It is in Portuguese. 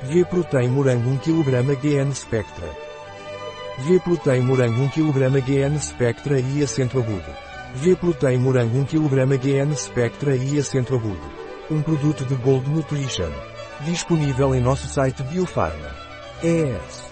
V Protein Morango 1 kg GN Spectra. V Protein Morango 1 kg GN Spectra e acento agudo. V Protein Morango 1 kg GN Spectra e acento agudo. Um produto de Gold Nutrition. Disponível em nosso site Biofarma. É ES.